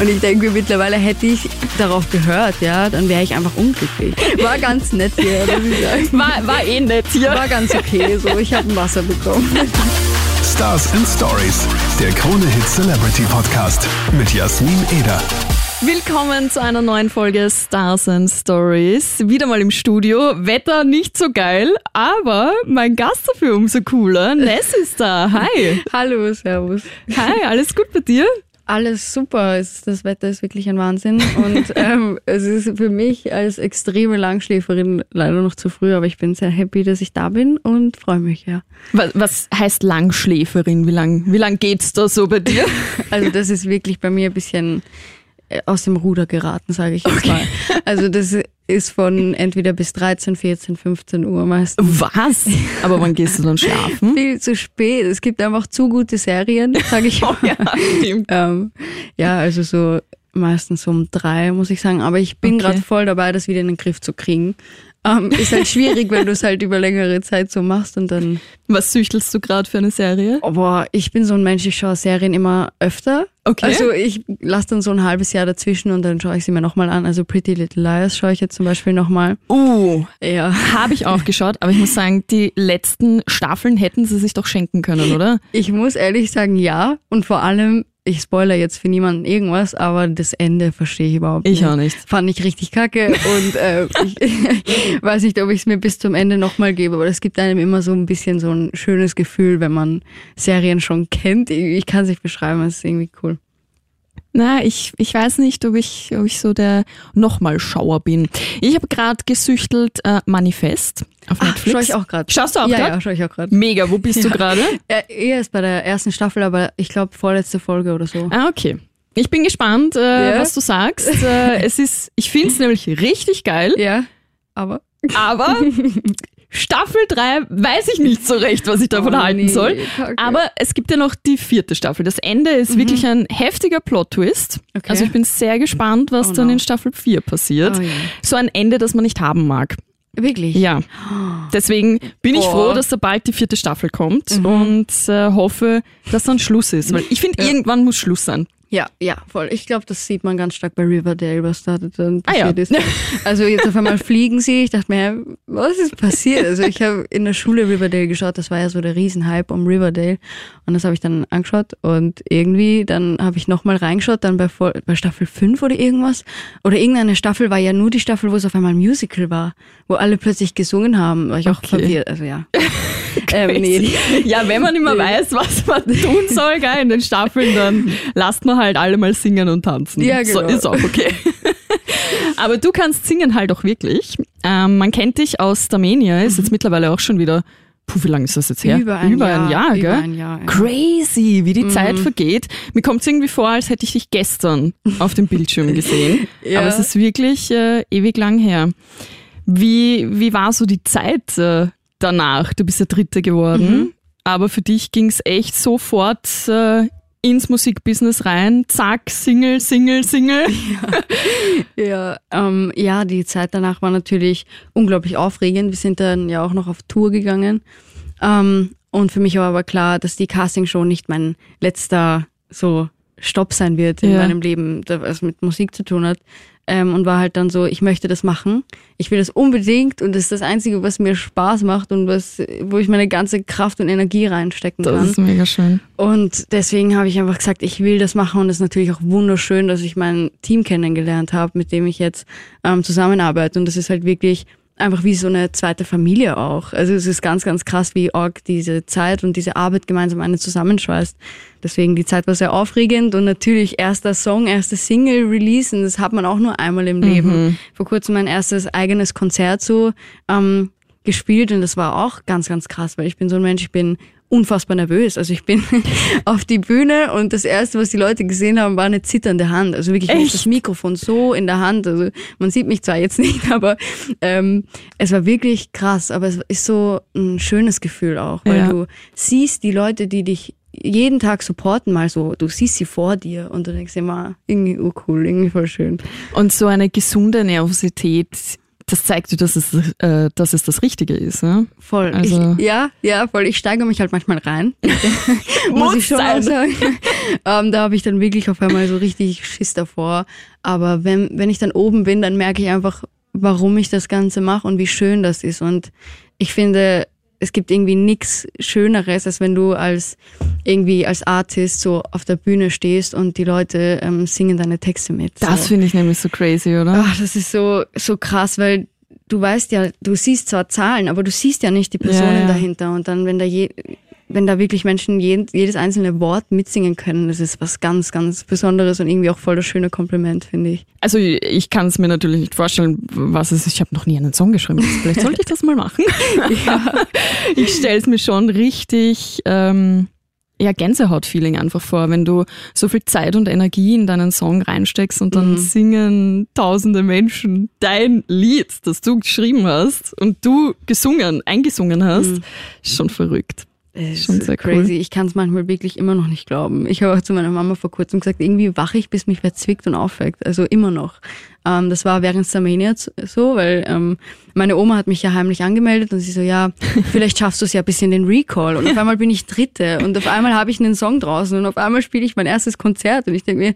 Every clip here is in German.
Und ich denke mir, mittlerweile hätte ich darauf gehört, ja, dann wäre ich einfach unglücklich. War ganz nett hier, muss ich sagen. War, war eh nett hier. War ganz okay, so. Ich habe ein Wasser bekommen. Stars and Stories, der Krone Hit Celebrity Podcast mit Jasmin Eder. Willkommen zu einer neuen Folge Stars and Stories. Wieder mal im Studio. Wetter nicht so geil, aber mein Gast dafür umso cooler. Ness ist da. Hi. Hallo, servus. Hi, alles gut bei dir? Alles super. Das Wetter ist wirklich ein Wahnsinn. Und ähm, es ist für mich als extreme Langschläferin leider noch zu früh, aber ich bin sehr happy, dass ich da bin und freue mich, ja. Was, was heißt Langschläferin? Wie lang, wie lang geht's da so bei dir? Also das ist wirklich bei mir ein bisschen äh, aus dem Ruder geraten, sage ich jetzt mal. Also das ist von entweder bis 13, 14, 15 Uhr meistens. Was? Aber wann gehst du dann schlafen? Viel zu spät. Es gibt einfach zu gute Serien, sage ich mal. Oh ja, stimmt. Ähm, ja, also so meistens um drei, muss ich sagen. Aber ich bin Okay. gerade voll dabei, das wieder in den Griff zu kriegen. Ähm, ist halt schwierig, wenn du es halt über längere Zeit so machst und dann. Was süchtelst du gerade für eine Serie? Oh, boah, ich bin so ein Mensch, ich schaue Serien immer öfter. Okay. Also ich lasse dann so ein halbes Jahr dazwischen und dann schaue ich sie mir nochmal an. Also Pretty Little Liars schaue ich jetzt zum Beispiel nochmal. Uh, Ja. habe ich auch geschaut, aber ich muss sagen, die letzten Staffeln hätten sie sich doch schenken können, oder? Ich muss ehrlich sagen, ja. Und vor allem, ich spoiler jetzt für niemanden irgendwas, aber das Ende verstehe ich überhaupt Ich nicht. auch nicht. Fand ich richtig kacke und äh, ich weiß nicht, ob ich es mir bis zum Ende nochmal gebe, aber es gibt einem immer so ein bisschen so ein schönes Gefühl, wenn man Serien schon kennt. Ich, ich kann es nicht beschreiben, es ist irgendwie cool. Na, ich, ich weiß nicht, ob ich, ob ich so der Nochmal-Schauer bin. Ich habe gerade gesüchtelt äh, Manifest auf Netflix. Schau ich auch gerade. Schaust du auch ja, grad? Ja, schau ich auch gerade. Mega, wo bist du Ja. gerade? Äh, eher ist bei der ersten Staffel, aber ich glaube vorletzte Folge oder so. Ah, okay. Ich bin gespannt, äh, Ja. was du sagst. Äh, es ist, ich finde es nämlich richtig geil, Ja, aber. aber Staffel 3 weiß ich nicht so recht, was ich davon Oh, halten nee, soll. kacke. Aber es gibt ja noch die vierte Staffel. Das Ende ist wirklich ein heftiger Plot-Twist. Mhm. Okay. Also ich bin sehr gespannt, was Oh dann no. in Staffel 4 passiert. Oh je. So ein Ende, das man nicht haben mag. Wirklich? Ja. Deswegen bin ich Boah. froh, dass da bald die vierte Staffel kommt Mhm. und äh, hoffe, dass dann Schluss ist. Weil ich finde, irgendwann muss Schluss sein. Ja, ja, voll. Ich glaube, das sieht man ganz stark bei Riverdale, was da dann Ah, ja. passiert ist. Also jetzt auf einmal fliegen sie. Ich dachte mir, was ist passiert? Also ich habe in der Schule Riverdale geschaut. Das war ja so der Riesenhype um Riverdale. Und das habe ich dann angeschaut. Und irgendwie, dann habe ich nochmal reingeschaut, dann bei, bei Staffel 5 oder irgendwas. Oder irgendeine Staffel war ja nur die Staffel, wo es auf einmal ein Musical war. Wo alle plötzlich gesungen haben. War ich auch Okay. verwirrt. Also ja. ähm, nee, Ja, wenn man immer weiß, was man tun soll gell, in den Staffeln, dann lasst man halt alle mal singen und tanzen. Ja, So genau. ist auch okay. Aber du kannst singen halt auch wirklich. Ähm, man kennt dich aus Starmania, ist jetzt mittlerweile auch schon wieder, puh, wie lange ist das jetzt her? Mhm. Über ein Jahr, Jahr, über gell? ein Jahr, ja. Mhm. Crazy, wie die Zeit vergeht. Mir kommt es irgendwie vor, als hätte ich dich gestern auf dem Bildschirm gesehen. Ja. Aber es ist wirklich äh, ewig lang her. Wie, wie war so die Zeit äh, danach? Du bist ja Dritte geworden, Mhm. aber für dich ging es echt sofort äh, ins Musikbusiness rein. Zack, Single, Single, Single. Ja, ähm, ja, die Zeit danach war natürlich unglaublich aufregend. Wir sind dann ja auch noch auf Tour gegangen. Ähm, und für mich war aber klar, dass die Castingshow nicht mein letzter so Stopp sein wird in Ja. meinem Leben, was mit Musik zu tun hat. Ähm, und war halt dann so, ich möchte das machen. Ich will das unbedingt und das ist das Einzige, was mir Spaß macht und was, wo ich meine ganze Kraft und Energie reinstecken kann. Das ist mega schön. Und deswegen habe ich einfach gesagt, ich will das machen und es ist natürlich auch wunderschön, dass ich mein Team kennengelernt habe, mit dem ich jetzt ähm, zusammenarbeite. Und das ist halt wirklich einfach wie so eine zweite Familie auch. Also es ist ganz, ganz krass, wie arg diese Zeit und diese Arbeit gemeinsam eine zusammenschweißt. Deswegen die Zeit war sehr aufregend und natürlich erster Song, erste Single releasen, das hat man auch nur einmal im Leben. Vor kurzem mein erstes eigenes Konzert so ähm, gespielt und das war auch ganz, ganz krass, weil ich bin so ein Mensch, ich bin unfassbar nervös. Also ich bin auf die Bühne und das erste, was die Leute gesehen haben, war eine zitternde Hand. Also wirklich ich hatte das Mikrofon so in der Hand. Also man sieht mich zwar jetzt nicht, aber ähm, es war wirklich krass. Aber es ist so ein schönes Gefühl auch, weil Ja. du siehst die Leute, die dich jeden Tag supporten, mal so, du siehst sie vor dir und du denkst immer, irgendwie urcool, irgendwie voll schön. Und so eine gesunde Nervosität das zeigt dir, dass es, äh, dass es das Richtige ist. Ja? Voll. Also- ich, ja, ja, voll. Ich steigere mich halt manchmal rein. Muss ich schon mal sagen. ähm, da habe ich dann wirklich auf einmal so richtig Schiss davor. Aber wenn, wenn ich dann oben bin, dann merke ich einfach, warum ich das Ganze mache und wie schön das ist. Und ich finde, es gibt irgendwie nichts Schöneres, als wenn du als irgendwie als Artist so auf der Bühne stehst und die Leute ähm, singen deine Texte mit. Das so. finde ich nämlich so crazy, oder? Ach, das ist so, so krass, weil du weißt ja, du siehst zwar Zahlen, aber du siehst ja nicht die Personen Ja, ja. dahinter. Und dann, wenn da je, wenn da wirklich Menschen jedes einzelne Wort mitsingen können, das ist was ganz, ganz Besonderes und irgendwie auch voll das schöne Kompliment, finde ich. Also ich kann es mir natürlich nicht vorstellen, was es ist. Ich habe noch nie einen Song geschrieben. Vielleicht sollte ich das mal machen. Ich stelle es mir schon richtig ähm, ja, Gänsehaut-Feeling einfach vor, wenn du so viel Zeit und Energie in deinen Song reinsteckst und dann Mhm. singen tausende Menschen dein Lied, das du geschrieben hast und du gesungen, eingesungen hast. Ist schon verrückt. Es Schon ist sehr cool. crazy. Ich kann es manchmal wirklich immer noch nicht glauben. Ich habe auch zu meiner Mama vor kurzem gesagt, irgendwie wache ich, bis mich wer zwickt und aufweckt. Also immer noch. Ähm, das war während Starmania z- so, weil ähm, meine Oma hat mich ja heimlich angemeldet und sie so, ja, vielleicht schaffst du es ja ein bisschen den Recall. Und auf einmal bin ich Dritte und auf einmal habe ich einen Song draußen und auf einmal spiele ich mein erstes Konzert und ich denke mir,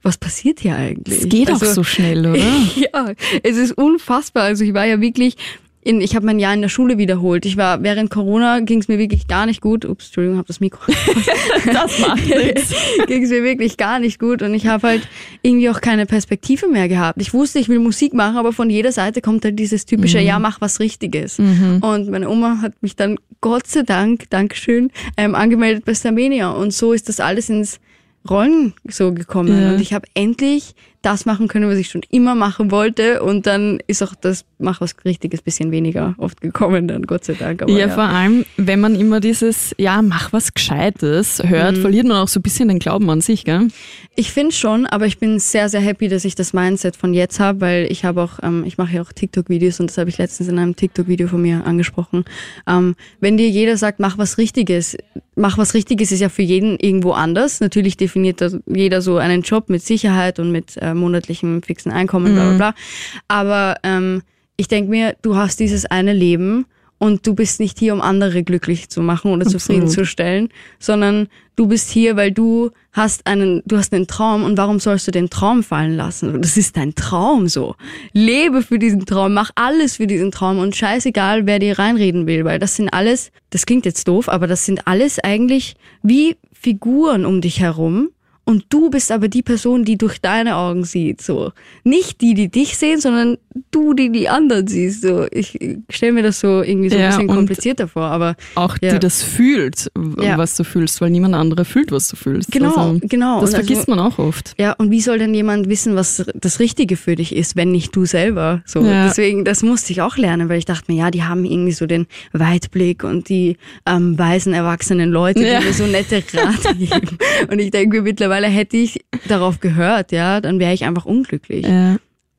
was passiert hier eigentlich? Es geht auch Also, so schnell, oder? ja, es ist unfassbar. Also ich war ja wirklich, in, ich habe mein Jahr in der Schule wiederholt. Ich war während Corona ging es mir wirklich gar nicht gut. Ups, Entschuldigung, habe das Mikro. Das macht nichts. ging es mir wirklich gar nicht gut und ich habe halt irgendwie auch keine Perspektive mehr gehabt. Ich wusste, ich will Musik machen, aber von jeder Seite kommt halt dieses typische, ja, mach was Richtiges. Und meine Oma hat mich dann Gott sei Dank, Dankeschön, ähm, angemeldet bei Starmania und so ist das alles ins Rollen so gekommen Ja. und ich habe endlich das machen können, was ich schon immer machen wollte und dann ist auch das Mach was Richtiges bisschen weniger oft gekommen dann, Gott sei Dank. Aber Ja, ja, vor allem, wenn man immer dieses, ja, mach was Gescheites hört, Mhm. verliert man auch so ein bisschen den Glauben an sich, gell? Ich finde schon, aber ich bin sehr, sehr happy, dass ich das Mindset von jetzt habe, weil ich habe auch, ähm, ich mache ja auch TikTok-Videos und das habe ich letztens in einem TikTok-Video von mir angesprochen. Ähm, wenn dir jeder sagt, mach was Richtiges, mach was Richtiges ist ja für jeden irgendwo anders. Natürlich definiert jeder so einen Job mit Sicherheit und mit äh, monatlichem fixen Einkommen, bla bla bla. Aber ähm, ich denke mir, du hast dieses eine Leben und du bist nicht hier, um andere glücklich zu machen oder Absolut. zufriedenzustellen, sondern du bist hier, weil du hast einen, du hast einen Traum und warum sollst du den Traum fallen lassen? Das ist dein Traum so. Lebe für diesen Traum, mach alles für diesen Traum und scheißegal, wer dir reinreden will, weil das sind alles, das klingt jetzt doof, aber das sind alles eigentlich wie Figuren um dich herum. Und du bist aber die Person, die durch deine Augen sieht, so. Nicht die, die dich sehen, sondern du, die die anderen siehst, so. Ich stelle mir das so irgendwie so Ja, ein bisschen komplizierter vor, aber Auch Ja. die das fühlt, Ja. was du fühlst, weil niemand andere fühlt, was du fühlst. Genau, also, genau. Das Und also- vergisst man auch oft. Ja, und wie soll denn jemand wissen, was das Richtige für dich ist, wenn nicht du selber? So, Ja. deswegen, das musste ich auch lernen, weil ich dachte mir, ja, die haben irgendwie so den Weitblick und die ähm, weisen erwachsenen Leute, die mir so nette Rate geben. Und ich denke mir, mittlerweile hätte ich darauf gehört, ja, dann wäre ich einfach unglücklich. Ja,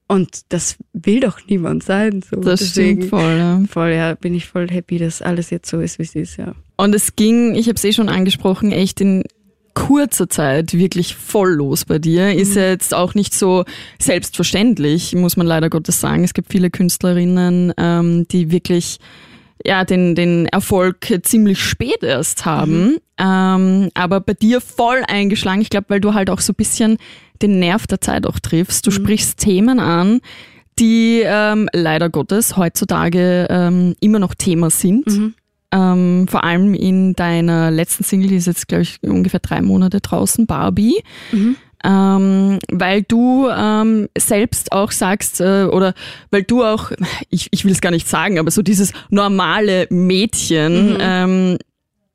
Und das will doch niemand sein. So. das Deswegen, stimmt voll. Ja. voll, ja, bin ich voll happy, dass alles jetzt so ist, wie es ist, ja. Und es ging, ich habe es eh schon angesprochen, echt in kurzer Zeit wirklich voll los bei dir. Ist ja jetzt auch nicht so selbstverständlich, muss man leider Gottes sagen. Es gibt viele Künstlerinnen, ähm, die wirklich ja, den, den Erfolg ziemlich spät erst haben. Ähm, aber bei dir voll eingeschlagen. Ich glaube, weil du halt auch so ein bisschen den Nerv der Zeit auch triffst. Du sprichst Themen an, die ähm, leider Gottes heutzutage ähm, immer noch Thema sind. Ähm, vor allem in deiner letzten Single, die ist jetzt, glaube ich, ungefähr drei Monate draußen, Barbie. Ähm, weil du ähm, selbst auch sagst, äh, oder weil du auch, ich, ich will es gar nicht sagen, aber so dieses normale Mädchen ähm,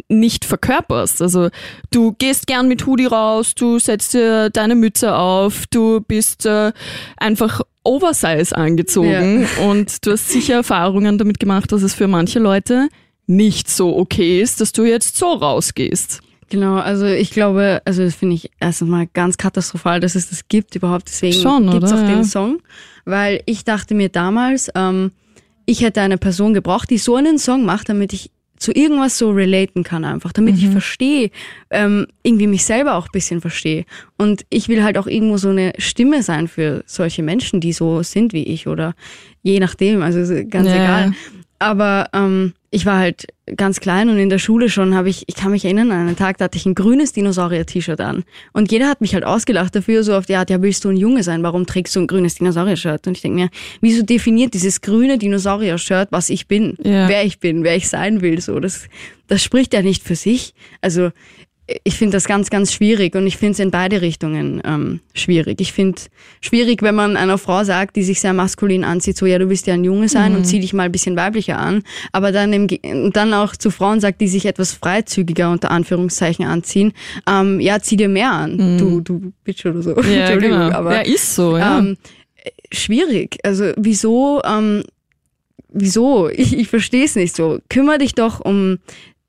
nicht verkörperst. Also du gehst gern mit Hoodie raus, du setzt dir deine Mütze auf, du bist äh, einfach Oversize angezogen und du hast sicher Erfahrungen damit gemacht, dass es für manche Leute nicht so okay ist, dass du jetzt so rausgehst. Genau, also ich glaube, also das finde ich erst einmal ganz katastrophal, dass es das gibt überhaupt. Deswegen gibt's oder? auch Ja. den Song, weil ich dachte mir damals, ähm, ich hätte eine Person gebraucht, die so einen Song macht, damit ich zu irgendwas so relaten kann einfach, damit ich verstehe, ähm, irgendwie mich selber auch ein bisschen verstehe. Und ich will halt auch irgendwo so eine Stimme sein für solche Menschen, die so sind wie ich oder je nachdem, also ganz Ja. egal. Aber ähm, ich war halt ganz klein und in der Schule schon habe ich, ich kann mich erinnern, an einen Tag, da hatte ich ein grünes Dinosaurier-T-Shirt an. Und jeder hat mich halt ausgelacht dafür, so auf die Art, ja, willst du ein Junge sein? Warum trägst du ein grünes Dinosaurier-Shirt? Und ich denke mir, wieso definiert dieses grüne Dinosaurier-Shirt, was ich bin? Ja. Wer ich bin, wer ich sein will, so. Das, das spricht ja nicht für sich. Also, ich finde das ganz, ganz schwierig und ich finde es in beide Richtungen ähm, schwierig. Ich finde schwierig, wenn man einer Frau sagt, die sich sehr maskulin anzieht, so ja, du willst ja ein Junge sein und zieh dich mal ein bisschen weiblicher an, aber dann, im, dann auch zu Frauen sagt, die sich etwas freizügiger unter Anführungszeichen anziehen, ähm, ja, zieh dir mehr an, du, du Bitch oder so. Ja, Entschuldigung, genau. aber ja, ist so, ja. ähm, äh, schwierig. Also wieso, ähm, wieso? Ich, ich verstehe es nicht so. Kümmer dich doch um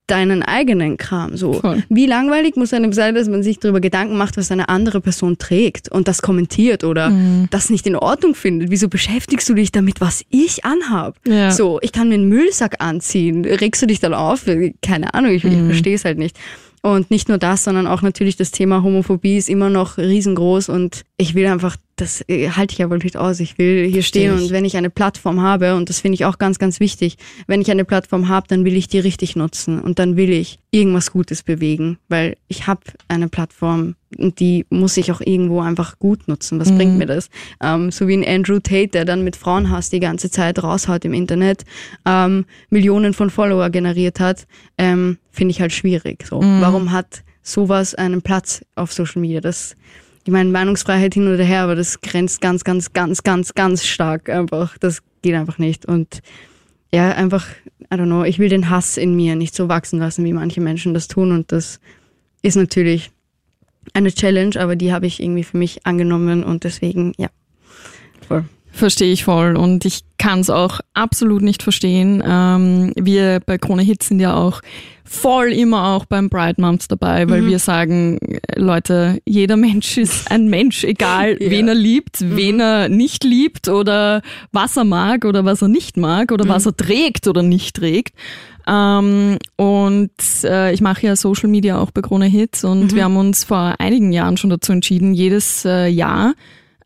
deinen eigenen Kram. So, Voll. wie langweilig muss einem sein, dass man sich darüber Gedanken macht, was eine andere Person trägt und das kommentiert oder Mhm. das nicht in Ordnung findet. Wieso beschäftigst du dich damit, was ich anhab? Ja. So, ich kann mir einen Müllsack anziehen. Regst du dich dann auf? Keine Ahnung, ich, Mhm. ich verstehe es halt nicht. Und nicht nur das, sondern auch natürlich das Thema Homophobie ist immer noch riesengroß und ich will einfach, das äh, halte ich aber nicht aus. Ich will hier stehen ich. und wenn ich eine Plattform habe, und das finde ich auch ganz, ganz wichtig, wenn ich eine Plattform habe, dann will ich die richtig nutzen und dann will ich irgendwas Gutes bewegen, weil ich habe eine Plattform und die muss ich auch irgendwo einfach gut nutzen. Was bringt mir das? Ähm, so wie ein Andrew Tate, der dann mit Frauenhass die ganze Zeit raushaut im Internet, ähm, Millionen von Follower generiert hat, ähm, finde ich halt schwierig. So, warum hat sowas einen Platz auf Social Media? Das ich meine, Meinungsfreiheit hin oder her, aber das grenzt ganz, ganz, ganz, ganz, ganz stark einfach. Das geht einfach nicht. Und ja, einfach, I don't know, ich will den Hass in mir nicht so wachsen lassen, wie manche Menschen das tun. Und das ist natürlich eine Challenge, aber die habe ich irgendwie für mich angenommen und deswegen, ja. Voll. Verstehe ich voll und ich kann es auch absolut nicht verstehen. Ähm, wir bei Krone Hits sind ja auch voll immer auch beim Pride Month dabei, weil wir sagen, äh, Leute, jeder Mensch ist ein Mensch, egal Ja. wen er liebt, wen er nicht liebt oder was er mag oder was er nicht mag oder was er trägt oder nicht trägt. Ähm, und äh, ich mache ja Social Media auch bei Krone Hits und wir haben uns vor einigen Jahren schon dazu entschieden, jedes äh, Jahr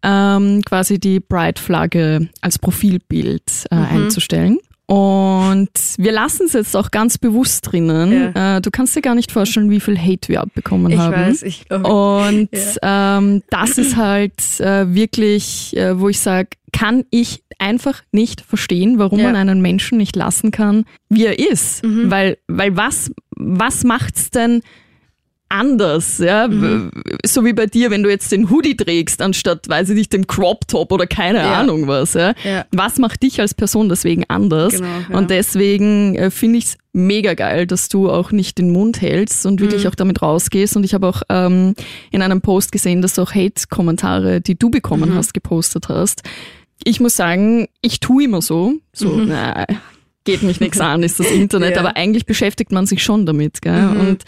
ähm, quasi die Pride-Flagge als Profilbild äh, einzustellen. Und wir lassen es jetzt auch ganz bewusst drinnen. Äh, du kannst dir gar nicht vorstellen, wie viel Hate wir abbekommen Ich haben. weiß, ich glaube. Und ähm, das ist halt äh, wirklich, äh, wo ich sage, kann ich einfach nicht verstehen, warum Ja. man einen Menschen nicht lassen kann, wie er ist. Weil, weil was, was macht's denn anders, ja? W- So wie bei dir, wenn du jetzt den Hoodie trägst, anstatt, weiß ich nicht, dem Crop Top oder keine Ja. Ahnung was, ja? Ja. Was macht dich als Person deswegen anders? Genau, ja. Und deswegen äh, finde ich es mega geil, dass du auch nicht den Mund hältst und wirklich Mhm. auch damit rausgehst. Und ich habe auch ähm, in einem Post gesehen, dass du auch Hate-Kommentare, die du Mhm. bekommen hast, gepostet hast. Ich muss sagen, ich tue immer so. So, na, geht mich nichts an, ist das Internet, Mhm. Mhm. aber eigentlich beschäftigt man sich schon damit. Gell? Und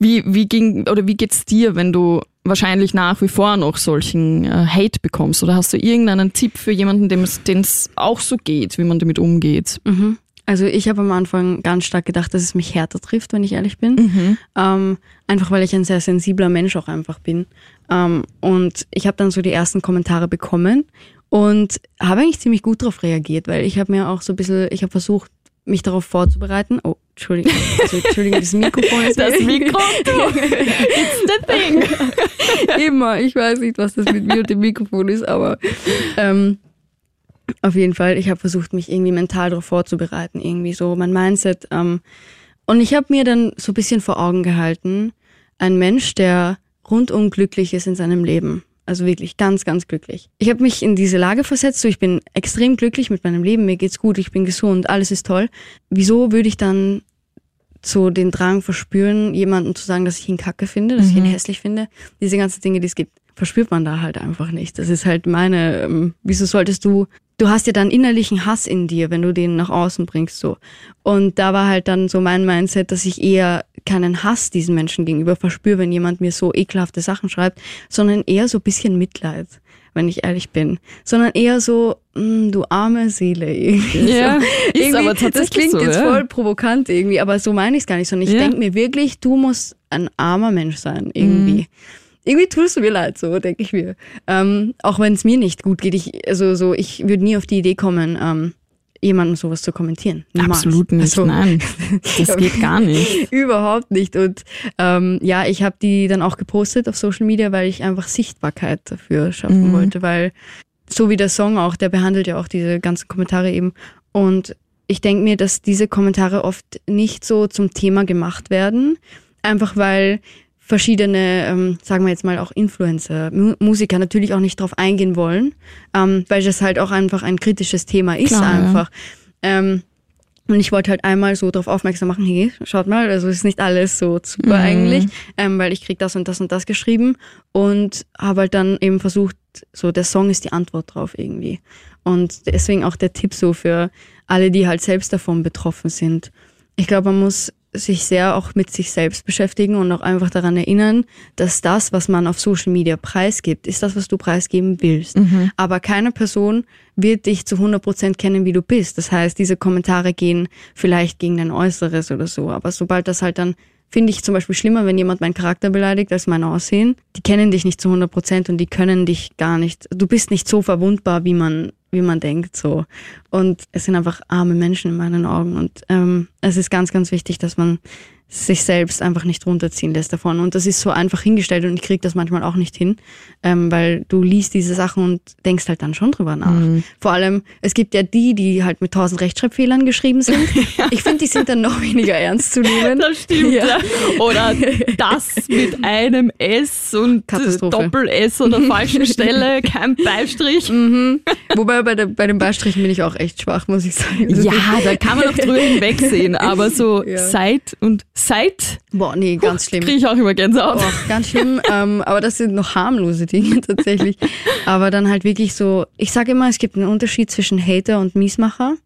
wie, wie ging oder wie geht's dir, wenn du wahrscheinlich nach wie vor noch solchen äh, Hate bekommst? Oder hast du irgendeinen Tipp für jemanden, dem es auch so geht, wie man damit umgeht? Mhm. Also ich habe am Anfang ganz stark gedacht, dass es mich härter trifft, wenn ich ehrlich bin. Ähm, einfach weil ich ein sehr sensibler Mensch auch einfach bin. Ähm, und ich habe dann so die ersten Kommentare bekommen und habe eigentlich ziemlich gut darauf reagiert, weil ich habe mir auch so ein bisschen, ich habe versucht, mich darauf vorzubereiten. Oh, Entschuldigung, also, Entschuldigung, das Mikrofon ist Das Mikro, du, it's the thing. Immer. Ich weiß nicht, was das mit mir und dem Mikrofon ist, aber ähm, auf jeden Fall, ich habe versucht, mich irgendwie mental darauf vorzubereiten, irgendwie so mein Mindset. Ähm, und ich habe mir dann so ein bisschen vor Augen gehalten, ein Mensch, der rundum glücklich ist in seinem Leben. Also wirklich ganz, ganz glücklich. Ich habe mich in diese Lage versetzt, so ich bin extrem glücklich mit meinem Leben, mir geht's gut, ich bin gesund, alles ist toll. Wieso würde ich dann so den Drang verspüren, jemandem zu sagen, dass ich ihn kacke finde, dass ich ihn hässlich finde. Diese ganzen Dinge, die es gibt, verspürt man da halt einfach nicht. Das ist halt meine, ähm, wieso solltest du du hast ja dann innerlichen Hass in dir, wenn du den nach außen bringst, so. Und da war halt dann so mein Mindset, dass ich eher keinen Hass diesen Menschen gegenüber verspüre, wenn jemand mir so ekelhafte Sachen schreibt, sondern eher so ein bisschen Mitleid, wenn ich ehrlich bin. Sondern eher so, mh, du arme Seele. Irgendwie. Ja, so. ist irgendwie, aber tatsächlich Das klingt so, jetzt ja. voll provokant irgendwie, aber so meine ich es gar nicht, sondern ich Ja. denke mir wirklich, du musst ein armer Mensch sein, irgendwie. Mhm. Irgendwie tust du mir leid, so denke ich mir. Ähm, auch wenn es mir nicht gut geht, ich, also so, ich würde nie auf die Idee kommen, ähm, jemandem sowas zu kommentieren. Niemals. Absolut nicht, Also, nein. Das geht gar nicht. Überhaupt nicht. Und ähm, ja, ich habe die dann auch gepostet auf Social Media, weil ich einfach Sichtbarkeit dafür schaffen Mhm. wollte, weil so wie der Song auch, der behandelt ja auch diese ganzen Kommentare eben. Und ich denke mir, dass diese Kommentare oft nicht so zum Thema gemacht werden, einfach weil verschiedene, ähm, sagen wir jetzt mal auch Influencer, Mu Musiker natürlich auch nicht drauf eingehen wollen, ähm, weil das halt auch einfach ein kritisches Thema ist Klar, ja. einfach. Ähm, und ich wollte halt einmal so darauf aufmerksam machen, hey, schaut mal, also ist nicht alles so super Mhm. eigentlich, ähm, weil ich krieg das und das und das geschrieben und habe halt dann eben versucht, so der Song ist die Antwort drauf irgendwie. Und deswegen auch der Tipp so für alle, die halt selbst davon betroffen sind. Ich glaube, man muss sich sehr auch mit sich selbst beschäftigen und auch einfach daran erinnern, dass das, was man auf Social Media preisgibt, ist das, was du preisgeben willst. Aber keine Person wird dich zu 100% kennen, wie du bist. Das heißt, diese Kommentare gehen vielleicht gegen dein Äußeres oder so. Aber sobald das halt dann, finde ich zum Beispiel schlimmer, wenn jemand meinen Charakter beleidigt als mein Aussehen. Die kennen dich nicht zu 100% und die können dich gar nicht, du bist nicht so verwundbar, wie man wie man denkt so. Und es sind einfach arme Menschen in meinen Augen. Und ähm, es ist ganz ganz wichtig, dass man sich selbst einfach nicht runterziehen lässt davon und das ist so einfach hingestellt und ich kriege das manchmal auch nicht hin, ähm, weil du liest diese Sachen und denkst halt dann schon drüber nach. Vor allem, es gibt ja die, die halt mit tausend Rechtschreibfehlern geschrieben sind. Ich finde, die sind dann noch weniger ernst zu nehmen. Das stimmt, Ja. ja. Oder das mit einem S und Katastrophe. Doppel-S an der falschen Stelle, kein Beistrich. Wobei bei, der, bei den Beistrichen bin ich auch echt schwach, muss ich sagen. Ja, da kann man noch drüber hinwegsehen, aber so Ja. seit und seit Boah, nee, ganz schlimm. kriege ich auch immer Gänsehaut. Oh, ganz schlimm. ähm, aber das sind noch harmlose Dinge tatsächlich. Aber dann halt wirklich so, ich sage immer, es gibt einen Unterschied zwischen Hater und Miesmacher.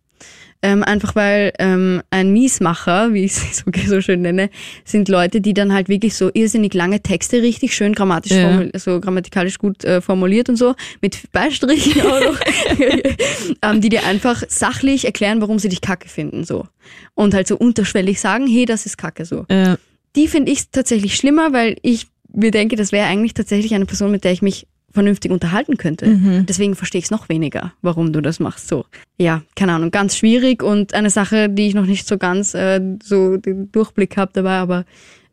Ähm, einfach weil ähm, ein Miesmacher, wie ich es so, so schön nenne, sind Leute, die dann halt wirklich so irrsinnig lange Texte richtig schön grammatisch Ja. so grammatikalisch gut äh, formuliert und so, mit Beistrichen auch noch, ähm, die dir einfach sachlich erklären, warum sie dich kacke finden. so Und halt so unterschwellig sagen, hey, das ist kacke so Äh, die finde ich tatsächlich schlimmer, weil ich mir denke, das wäre eigentlich tatsächlich eine Person, mit der ich mich vernünftig unterhalten könnte. Deswegen verstehe ich es noch weniger, warum du das machst. So, ja, keine Ahnung, ganz schwierig und eine Sache, die ich noch nicht so ganz äh, so den Durchblick habe dabei, aber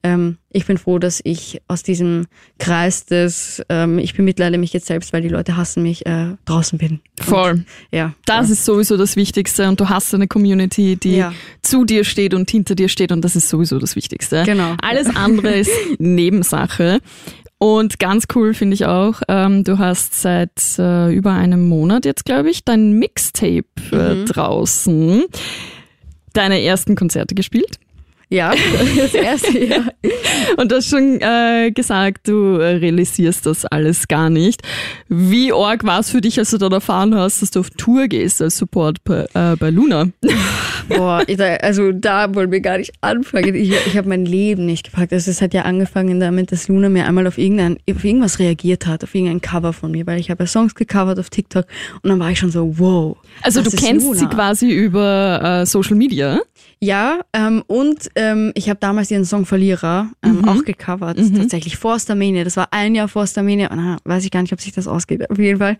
ähm, ich bin froh, dass ich aus diesem Kreis des ähm, ich bemitleide mich jetzt selbst, weil die Leute hassen mich, äh, draußen bin. voll. Und, ja. Das ist sowieso das Wichtigste und du hast eine Community, die Ja. zu dir steht und hinter dir steht und das ist sowieso das Wichtigste. Genau. Alles andere ist Nebensache. Und ganz cool finde ich auch, ähm, du hast seit äh, über einem Monat jetzt, glaube ich, dein Mixtape äh, Mhm. draußen. Deine ersten Konzerte gespielt. Ja, das erste Jahr. Und du hast schon äh, gesagt, du äh, realisierst das alles gar nicht. Wie arg war es für dich, als du dann erfahren hast, dass du auf Tour gehst als Support bei, äh, bei Luna? Boah, also da wollen wir gar nicht anfangen. Ich, ich habe mein Leben nicht gepackt. Also es hat ja angefangen damit, dass Luna mir einmal auf, irgendein, auf irgendwas reagiert hat, auf irgendein Cover von mir, weil ich habe ja Songs gecovert auf TikTok und dann war ich schon so, wow. Also du kennst Luna. sie quasi über äh, Social Media. Ja, ähm, und ähm, ich habe damals ihren Song Verlierer ähm, auch gecovert, tatsächlich vor Starmania. Das war ein Jahr vor Starmania. Na, weiß ich gar nicht, ob sich das ausgeht. Auf jeden Fall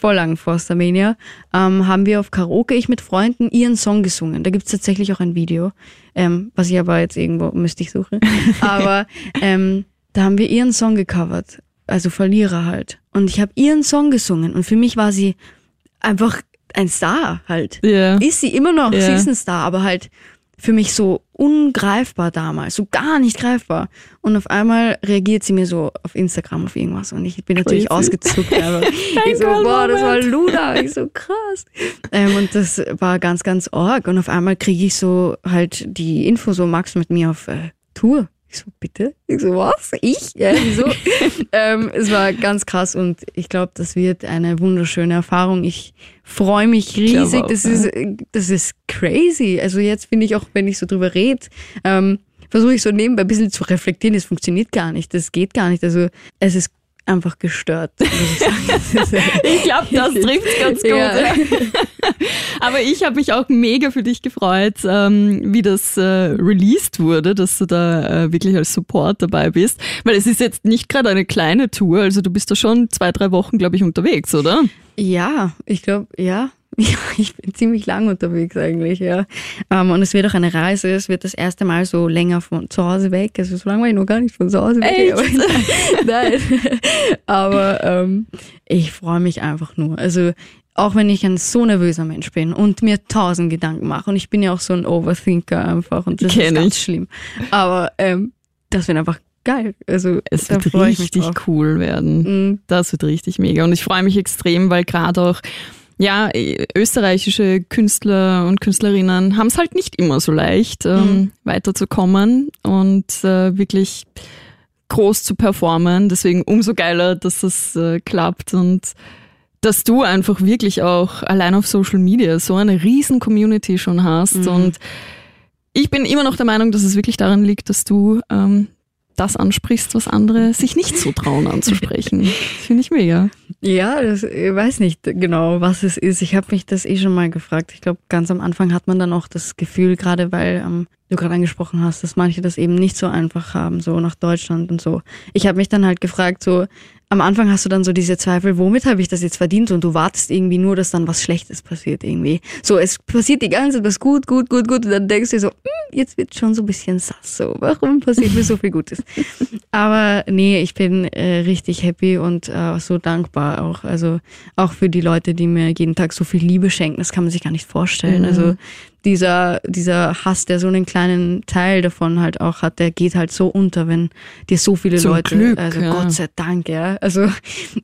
vor lang vor Starmania ähm, haben wir auf Karaoke, ich mit Freunden, ihren Song gesungen. Da gibt's tatsächlich auch ein Video, ähm, was ich aber jetzt irgendwo müsste ich suchen. aber ähm, da haben wir ihren Song gecovert, also Verlierer halt. Und ich habe ihren Song gesungen und für mich war sie einfach ein Star halt Ja. ist sie immer noch, Ja. sie ist ein Star, aber halt für mich so ungreifbar damals, so gar nicht greifbar. Und auf einmal reagiert sie mir so auf Instagram auf irgendwas und ich bin natürlich Crazy. ausgezuckt. Aber ich so, boah, das war. Luna. Ich so, krass. Ähm, und das war ganz, ganz arg. Und auf einmal kriege ich so halt die Info, so Max mit mir auf äh, Tour. Ich so, bitte? Ich so, was? Ich? Ja, wieso? ähm, es war ganz krass und ich glaube, das wird eine wunderschöne Erfahrung. Ich freue mich riesig. auch, das, ja. ist, das ist crazy. Also jetzt finde ich auch, wenn ich so drüber rede, ähm, versuche ich so nebenbei ein bisschen zu reflektieren. Es funktioniert gar nicht. Das geht gar nicht. Also es ist einfach gestört. ich. Es glaube, das trifft ganz gut. Ja. Aber ich habe mich auch mega für dich gefreut, ähm, wie das äh, released wurde, dass du da äh, wirklich als Support dabei bist. Weil es ist jetzt nicht gerade eine kleine Tour, also du bist da schon zwei, drei Wochen, glaube ich, unterwegs, oder? Ja, ich glaube, ja. Ja, ich bin ziemlich lang unterwegs eigentlich, ja. Ähm, und es wird auch eine Reise. Es wird das erste Mal so länger von zu Hause weg. Also so lange war ich noch gar nicht von zu Hause weg. Aber, nein. Aber ähm, ich freue mich einfach nur. Also auch wenn ich ein so nervöser Mensch bin und mir tausend Gedanken mache und ich bin ja auch so ein Overthinker einfach und das Kenn ist ganz ich. schlimm. Aber ähm, das wird einfach geil. Also Es wird richtig cool werden. Mhm. Das wird richtig mega. Und ich freue mich extrem, weil gerade auch ja, österreichische Künstler und Künstlerinnen haben es halt nicht immer so leicht, ähm, Mhm. weiterzukommen und äh, wirklich groß zu performen. Deswegen umso geiler, dass das äh, klappt und dass du einfach wirklich auch allein auf Social Media so eine riesen Community schon hast. Mhm. Und ich bin immer noch der Meinung, dass es wirklich daran liegt, dass du ähm, das ansprichst, was andere sich nicht so trauen anzusprechen. Das finde ich mega. Ja, das, ich weiß nicht genau, was es ist. Ich habe mich das eh schon mal gefragt. Ich glaube, ganz am Anfang hat man dann auch das Gefühl, gerade weil ähm, du gerade angesprochen hast, dass manche das eben nicht so einfach haben, so nach Deutschland und so. Ich habe mich dann halt gefragt, so am Anfang hast du dann so diese Zweifel, womit habe ich das jetzt verdient? Und du wartest irgendwie nur, dass dann was Schlechtes passiert irgendwie. So, es passiert die ganze Zeit was gut, gut, gut, gut. Und dann denkst du so, hm, jetzt wird schon so ein bisschen sass. So, warum passiert mir so viel Gutes? Aber nee, ich bin äh, richtig happy und äh, so dankbar auch. Also auch für die Leute, die mir jeden Tag so viel Liebe schenken. Das kann man sich gar nicht vorstellen. Mhm. Also dieser, dieser Hass, der so einen kleinen Teil davon halt auch hat, der geht halt so unter, wenn dir so viele Zum Leute, Glück, also ja. Gott sei Dank, ja. Also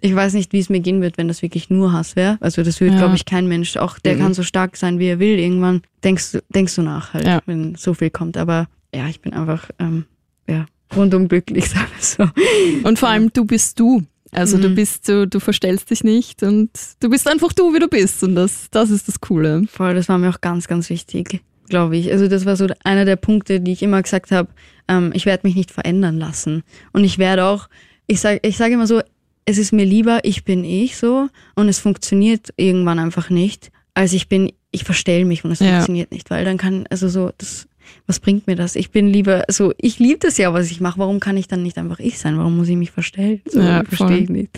ich weiß nicht, wie es mir gehen wird, wenn das wirklich nur Hass wäre. Also das wird, Ja. glaube ich, kein Mensch. Auch der Mhm. kann so stark sein, wie er will. Irgendwann denkst du, denkst du nach halt, Ja. wenn so viel kommt. Aber ja, ich bin einfach, ähm, ja, rundum glücklich, sagen wir so. Und vor allem, du bist du. Also du Mhm. bist du, du verstellst dich nicht und du bist einfach du, wie du bist. Und das, das ist das Coole. Voll, das war mir auch ganz, ganz wichtig, glaube ich. Also das war so einer der Punkte, die ich immer gesagt habe, ähm, ich werde mich nicht verändern lassen. Und ich werde auch, ich sage ich sag immer so, es ist mir lieber, ich bin ich so und es funktioniert irgendwann einfach nicht, als ich bin, ich verstell mich und es Ja. funktioniert nicht, weil dann kann, also so, das, was bringt mir das? Ich bin lieber, also ich liebe das ja, was ich mache, warum kann ich dann nicht einfach ich sein? Warum muss ich mich verstellen? So, Ja, verstehe ich nicht.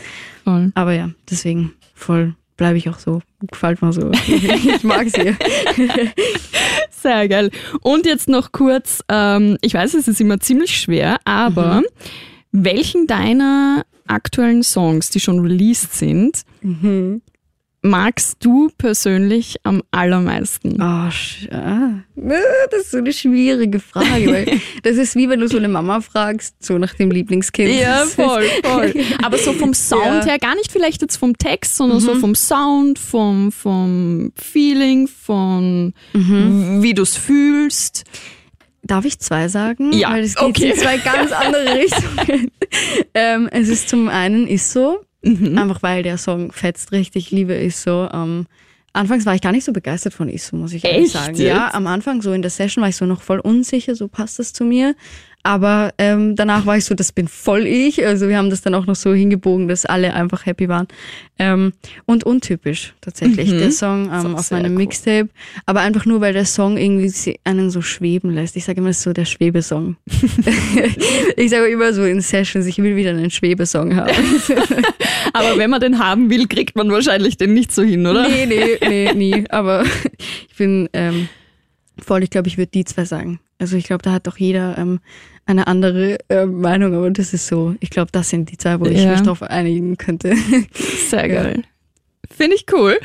Voll. Aber ja, deswegen voll bleibe ich auch so. Gefällt mir so. ich mag sie. Sehr geil. Und jetzt noch kurz, ähm, ich weiß, es ist immer ziemlich schwer, aber welchen deiner aktuellen Songs, die schon released sind, magst du persönlich am allermeisten? Oh, das ist so eine schwierige Frage, das ist wie wenn du so eine Mama fragst, so nach dem Lieblingskind. Ja, voll, voll. Aber so vom Sound Ja. her, gar nicht vielleicht jetzt vom Text, sondern so vom Sound, vom, vom Feeling, von wie du es fühlst. Darf ich zwei sagen? Ja, Weil es geht okay. in zwei ganz andere Richtungen. ähm, es ist zum einen ist so, Mhm. einfach weil der Song fetzt richtig, ich liebe ist so. Ähm, anfangs war ich gar nicht so begeistert von Isso, muss ich ehrlich Echt sagen. Ja, am Anfang so in der Session war ich so noch voll unsicher, so passt das zu mir. Aber ähm, danach war ich so, das bin voll ich. Also wir haben das dann auch noch so hingebogen, dass alle einfach happy waren. Ähm, und untypisch tatsächlich, Mhm. der Song ähm, auf meinem cool. Mixtape. Aber einfach nur, weil der Song irgendwie einen so schweben lässt. Ich sage immer, so der Schwebesong. ich sage immer so in Sessions, ich will wieder einen Schwebesong haben. Aber wenn man den haben will, kriegt man wahrscheinlich den nicht so hin, oder? Nee, nee, nee, nie. Aber ich bin ähm, voll, ich glaube, ich würde die zwei sagen. Also ich glaube, da hat doch jeder ähm, eine andere äh, Meinung, aber das ist so. Ich glaube, das sind die zwei, wo ich Ja. mich drauf einigen könnte. Sehr geil. Finde ich cool.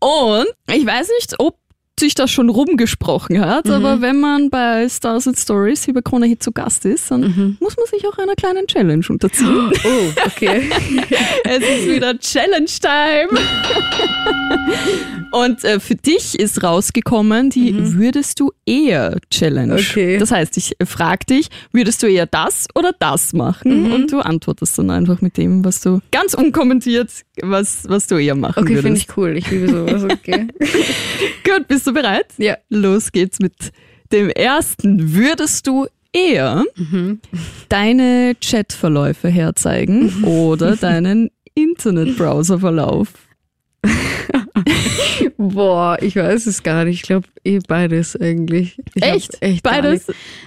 Und ich weiß nicht, ob sich das schon rumgesprochen hat, aber wenn man bei Stars and Stories über Krone Hit zu Gast ist, dann muss man sich auch einer kleinen Challenge unterziehen. Oh, okay. es ist wieder Challenge Time. Und äh, für dich ist rausgekommen die Würdest du eher Challenge. Okay. Das heißt, ich frage dich, würdest du eher das oder das machen? Und du antwortest dann einfach mit dem, was du ganz unkommentiert, was, was du eher machen Okay, finde würdest. ich cool. Ich liebe sowas. Okay. Gut, bist du bereit? Ja. Los geht's mit dem ersten. Würdest du eher Mhm. deine Chatverläufe herzeigen oder deinen Internetbrowserverlauf? Boah, ich weiß es gar nicht. Ich glaube eh beides eigentlich. Ich Echt? echt Beides?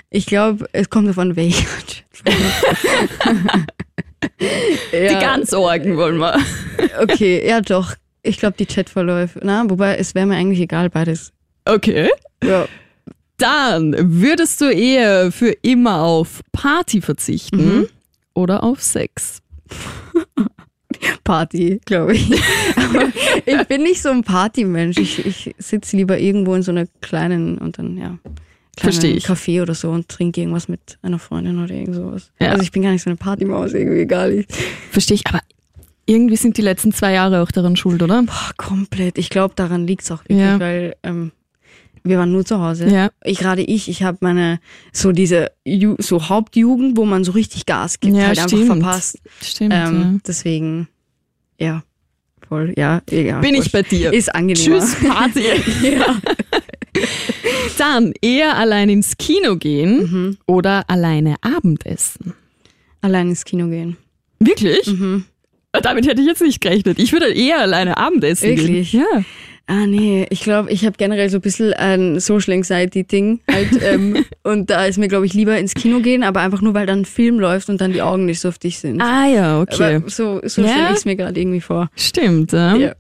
Ich glaube, es kommt davon welcher. ja, Die ganz Orgen wollen wir. Okay, ja doch. Ich glaube die Chatverläufe. Na, wobei es wäre mir eigentlich egal beides. Okay. Ja. Dann würdest du eher für immer auf Party verzichten Mhm. oder auf Sex? Party, glaube ich. Aber ich bin nicht so ein Partymensch. Ich, ich sitze lieber irgendwo in so einer kleinen und dann, ja, kleinen ich. Café oder so und trinke irgendwas mit einer Freundin oder irgend sowas. Ja. Also ich bin gar nicht so eine Partymaus, irgendwie gar nicht. Verstehe ich, aber irgendwie sind die letzten zwei Jahre auch daran schuld, oder? Boah, komplett. Ich glaube, daran liegt's auch wirklich, Ja. weil ähm, wir waren nur zu Hause. Ja. Ich gerade ich, ich habe meine so diese Ju so Hauptjugend, wo man so richtig Gas gibt, Ja, halt einfach stimmt. verpasst. Stimmt. Ähm, deswegen, ja, voll, ja, ja. ja. Bin ich wurscht. bei dir. Ist angenehmer. Tschüss, Party. ja. Dann eher allein ins Kino gehen Mhm. oder alleine Abendessen. Allein ins Kino gehen. Wirklich? Mhm. Damit hätte ich jetzt nicht gerechnet. Ich würde eher alleine Abendessen Wirklich? gehen. Ja. Ah nee, ich glaube, ich habe generell so ein bisschen ein Social Anxiety Ding halt ähm, und da ist mir glaube ich lieber ins Kino gehen, aber einfach nur weil dann ein Film läuft und dann die Augen nicht so auf dich sind. Ah ja, okay. Aber so so Ja? stelle ich es mir gerade irgendwie vor. Stimmt. Ja. Ja.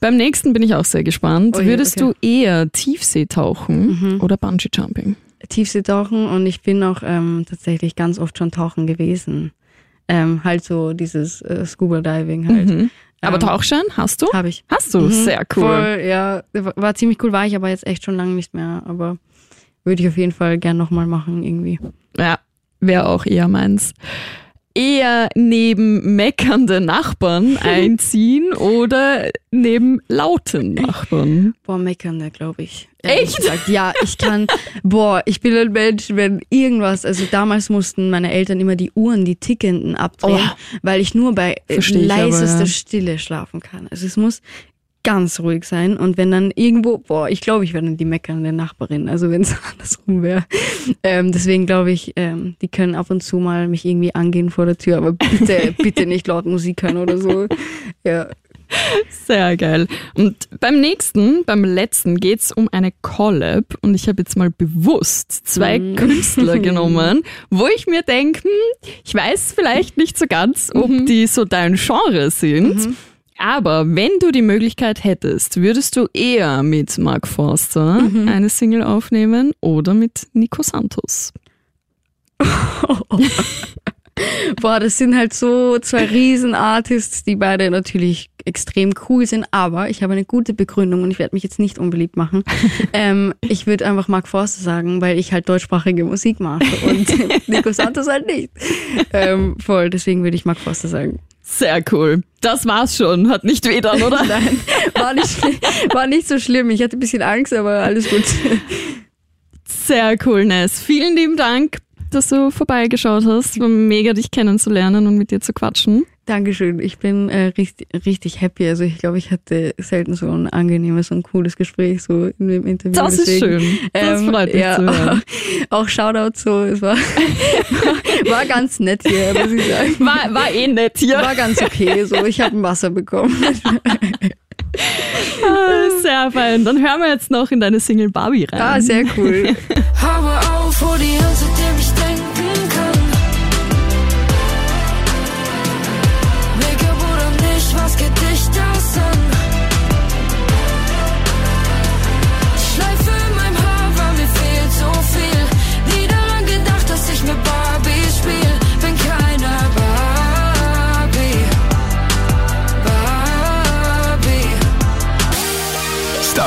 Beim nächsten bin ich auch sehr gespannt. Oh je, Würdest okay. du eher Tiefsee tauchen Mhm. oder Bungee Jumping? Tiefseetauchen und ich bin auch ähm, tatsächlich ganz oft schon tauchen gewesen. Ähm, halt so dieses äh, Scuba Diving halt. Mhm. Aber Ähm, Tauchschein hast du? Habe ich. Hast du? Mhm, Sehr cool. Voll, ja, war ziemlich cool, war ich aber jetzt echt schon lange nicht mehr. Aber würde ich auf jeden Fall gern nochmal machen irgendwie. Ja, wäre auch eher meins. Eher neben meckernde Nachbarn einziehen oder neben lauten Nachbarn? Boah, meckernde, glaube ich. Echt? Gesagt. Ja, ich kann, boah, ich bin ein Mensch, wenn irgendwas, also damals mussten meine Eltern immer die Uhren, die tickenden abdrehen, Oh. weil ich nur bei Versteh ich aber, leisester ja. Stille schlafen kann. Also es muss ganz ruhig sein und wenn dann irgendwo, boah, ich glaube, ich wäre dann die meckernde Nachbarin, also wenn es andersrum wäre. Ähm, deswegen glaube ich, ähm, die können ab und zu mal mich irgendwie angehen vor der Tür, aber bitte, bitte nicht laut Musik hören oder so. Ja. Sehr geil. Und beim nächsten, beim letzten, geht's um eine Collab. Und ich habe jetzt mal bewusst zwei Mhm. Künstler genommen, wo ich mir denke, hm, ich weiß vielleicht nicht so ganz, ob Mhm. die so dein Genre sind. Aber wenn du die Möglichkeit hättest, würdest du eher mit Mark Forster Mhm. eine Single aufnehmen oder mit Nico Santos? Boah, das sind halt so zwei Riesen-Artists, die beide natürlich extrem cool sind, aber ich habe eine gute Begründung und ich werde mich jetzt nicht unbeliebt machen. ähm, ich würde einfach Mark Forster sagen, weil ich halt deutschsprachige Musik mache und Nico Santos halt nicht. Ähm, voll, deswegen würde ich Mark Forster sagen. Sehr cool. Das war's schon. Hat nicht weh dann, oder? Nein, war nicht, war nicht so schlimm. Ich hatte ein bisschen Angst, aber alles gut. Sehr cool, Ness. Vielen lieben Dank, dass du vorbeigeschaut hast. War mega, dich kennenzulernen und mit dir zu quatschen. Dankeschön. Ich bin äh, richtig, richtig happy. Also ich glaube, ich hatte selten so ein angenehmes und cooles Gespräch so in dem Interview. Das ist Deswegen, schön. Das ähm, freut mich ja, zu hören. Auch Shoutout so. Es war, war ganz nett hier, muss ich sagen. War, war eh nett hier. War ganz okay. So, ich habe ein Wasser bekommen. Ah, Sehr fein. Dann hören wir jetzt noch in deine Single Barbie rein. Ah, sehr cool. Habe auf, hol die zu dem ich denken kann. Make-up oder nicht, was geht dich das